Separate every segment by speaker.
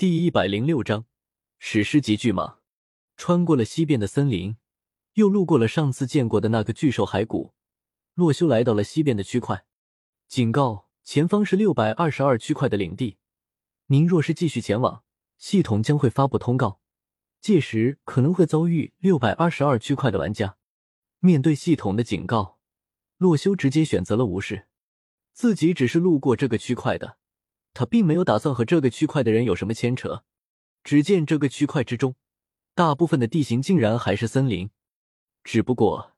Speaker 1: 第一百零六章史诗级巨蟒。穿过了西边的森林，又路过了上次见过的那个巨兽骸骨，洛修来到了西边的区块。警告：前方是六百二十二区块的领地，您若是继续前往，系统将会发布通告，届时可能会遭遇六百二十二区块的玩家。面对系统的警告，洛修直接选择了无视。自己只是路过这个区块的。他并没有打算和这个区块的人有什么牵扯。只见这个区块之中，大部分的地形竟然还是森林，只不过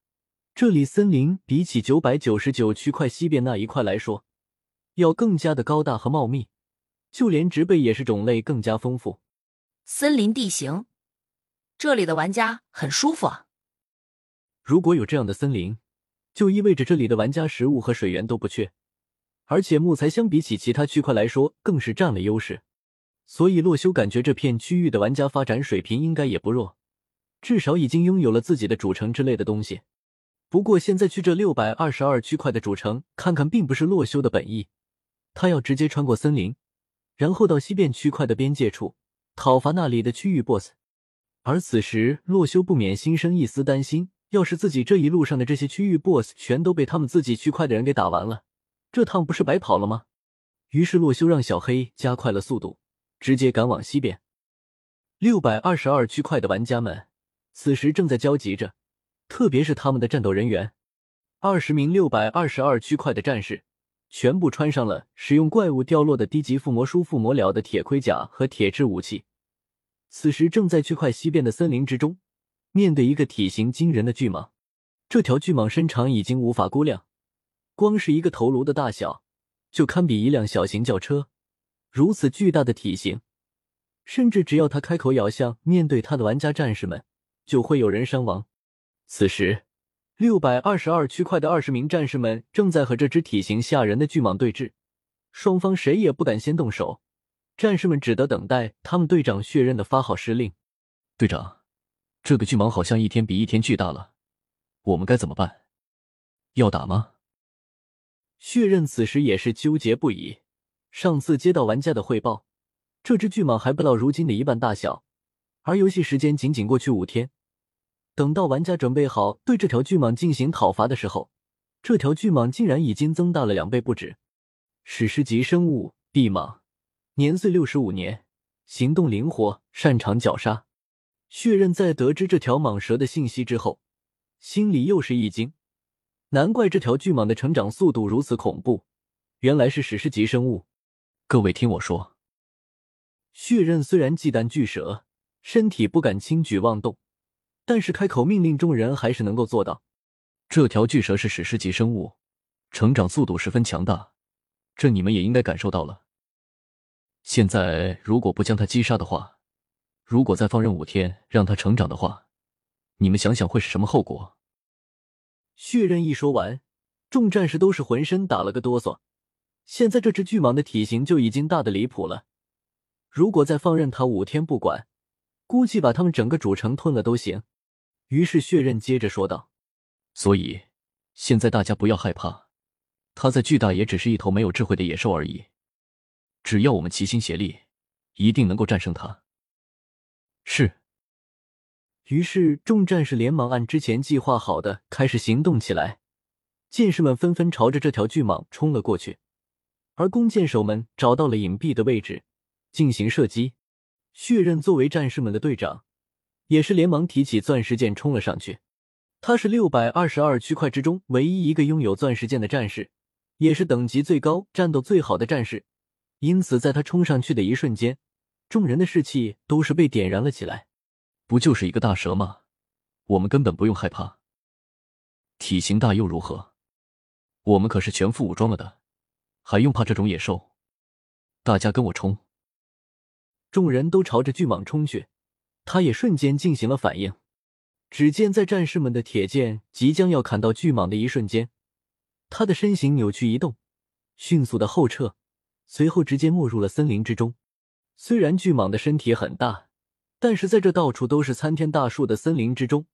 Speaker 1: 这里森林比起九百九十九区块西边那一块来说，要更加的高大和茂密，就连植被也是种类更加丰富。
Speaker 2: 森林地形，这里的玩家很舒服啊。
Speaker 1: 如果有这样的森林，就意味着这里的玩家食物和水源都不缺。而且木材相比起其他区块来说，更是占了优势，所以洛修感觉这片区域的玩家发展水平应该也不弱，至少已经拥有了自己的主城之类的东西。不过现在去这六百二十二区块的主城看看，并不是洛修的本意，他要直接穿过森林，然后到西边区块的边界处讨伐那里的区域 BOSS。而此时，洛修不免心生一丝担心：要是自己这一路上的这些区域 BOSS 全都被他们自己区块的人给打完了。这趟不是白跑了吗？于是洛修让小黑加快了速度，直接赶往西边。六百二十二区块的玩家们此时正在焦急着，特别是他们的战斗人员，二十名六百二十二区块的战士全部穿上了使用怪物掉落的低级附魔书附魔了的铁盔甲和铁质武器，此时正在区块西边的森林之中，面对一个体型惊人的巨蟒。这条巨蟒身长已经无法估量。光是一个头颅的大小，就堪比一辆小型轿车。如此巨大的体型，甚至只要他开口咬向面对他的玩家战士们，就会有人伤亡。此时，六百二十二区块的二十名战士们正在和这只体型吓人的巨蟒对峙，双方谁也不敢先动手，战士们只得等待他们队长血刃的发号施令。
Speaker 3: 队长，这个巨蟒好像一天比一天巨大了，我们该怎么办？要打吗？
Speaker 1: 血刃此时也是纠结不已。上次接到玩家的汇报，这只巨蟒还不到如今的一半大小，而游戏时间仅仅过去五天。等到玩家准备好对这条巨蟒进行讨伐的时候，这条巨蟒竟然已经增大了两倍不止。史诗级生物地蟒，年岁六十五年，行动灵活，擅长绞杀。血刃在得知这条蟒蛇的信息之后，心里又是一惊。难怪这条巨蟒的成长速度如此恐怖，原来是史诗级生物。
Speaker 3: 各位听我说，
Speaker 1: 血刃虽然忌惮巨蛇，身体不敢轻举妄动，但是开口命令众人还是能够做到。
Speaker 3: 这条巨蛇是史诗级生物，成长速度十分强大，这你们也应该感受到了。现在如果不将它击杀的话，如果再放任五天让它成长的话，你们想想会是什么后果？
Speaker 1: 血刃一说完，众战士都是浑身打了个哆嗦。现在这只巨蟒的体型就已经大的离谱了，如果再放任它五天不管，估计把他们整个主城吞了都行。于是血刃接着说道：“
Speaker 3: 所以现在大家不要害怕，它再巨大也只是一头没有智慧的野兽而已。只要我们齐心协力，一定能够战胜它。”
Speaker 1: 是。于是，众战士连忙按之前计划好的开始行动起来。剑士们纷纷朝着这条巨蟒冲了过去，而弓箭手们找到了隐蔽的位置进行射击。血刃作为战士们的队长，也是连忙提起钻石剑冲了上去。他是六百二十二区块之中唯一一个拥有钻石剑的战士，也是等级最高、战斗最好的战士。因此，在他冲上去的一瞬间，众人的士气都是被点燃了起来。
Speaker 3: 不就是一个大蛇吗？我们根本不用害怕。体型大又如何？我们可是全副武装了的，还用怕这种野兽？大家跟我冲！
Speaker 1: 众人都朝着巨蟒冲去，他也瞬间进行了反应。只见在战士们的铁剑即将要砍到巨蟒的一瞬间，他的身形扭曲移动，迅速的后撤，随后直接没入了森林之中。虽然巨蟒的身体很大。但是在这到处都是参天大树的森林之中，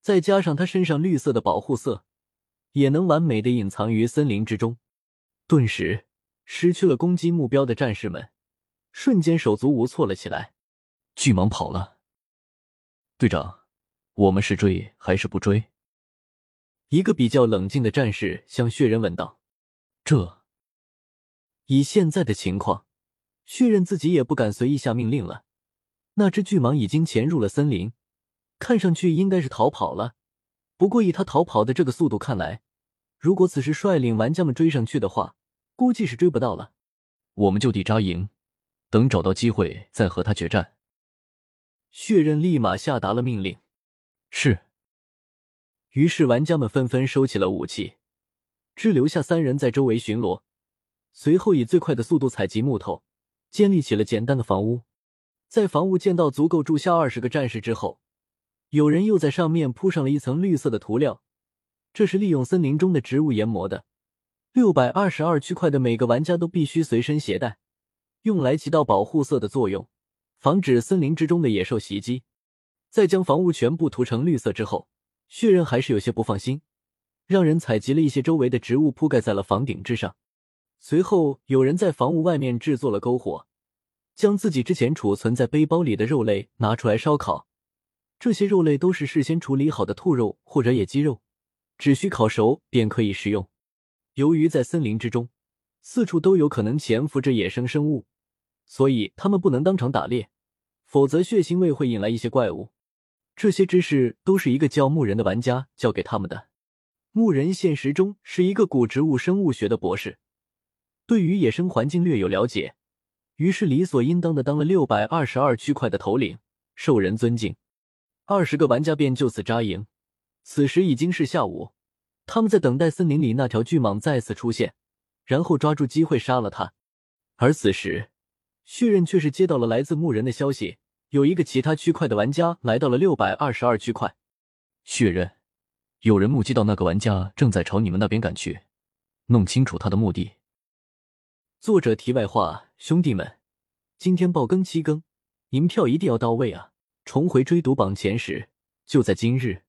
Speaker 1: 再加上他身上绿色的保护色，也能完美的隐藏于森林之中。顿时，失去了攻击目标的战士们瞬间手足无措了起来。
Speaker 3: 巨蟒跑了，队长，我们是追还是不追？
Speaker 1: 一个比较冷静的战士向血人问道：“
Speaker 3: 这，
Speaker 1: 以现在的情况，血人自己也不敢随意下命令了。那只巨蟒已经潜入了森林，看上去应该是逃跑了。不过以他逃跑的这个速度看来，如果此时率领玩家们追上去的话，估计是追不到了。
Speaker 3: 我们就地扎营，等找到机会再和他决战。”
Speaker 1: 血刃立马下达了命令。
Speaker 3: 是。
Speaker 1: 于是，玩家们纷纷收起了武器，只留下三人在周围巡逻。随后，以最快的速度采集木头，建立起了简单的房屋。在房屋建到足够住下二十个战士之后，有人又在上面铺上了一层绿色的涂料，这是利用森林中的植物研磨的。六百二十二区块的每个玩家都必须随身携带，用来起到保护色的作用，防止森林之中的野兽袭击。在将房屋全部涂成绿色之后。血刃还是有些不放心，让人采集了一些周围的植物铺盖在了房顶之上。随后，有人在房屋外面制作了篝火，将自己之前储存在背包里的肉类拿出来烧烤。这些肉类都是事先处理好的兔肉或者野鸡肉，只需烤熟便可以食用。由于在森林之中，四处都有可能潜伏着野生生物，所以他们不能当场打猎，否则血腥味会引来一些怪物。这些知识都是一个叫牧人的玩家教给他们的。牧人现实中是一个古植物生物学的博士，对于野生环境略有了解，于是理所应当的当了六百二十二区块的头领，受人尊敬。二十个玩家便就此扎营。此时已经是下午，他们在等待森林里那条巨蟒再次出现，然后抓住机会杀了它。而此时，血刃却是接到了来自牧人的消息。有一个其他区块的玩家来到了六百二十二区块，
Speaker 3: 血刃，有人目击到那个玩家正在朝你们那边赶去，弄清楚他的目的。
Speaker 1: 作者题外话：兄弟们，今天爆更七更，银票一定要到位啊！重回追读榜前十，就在今日。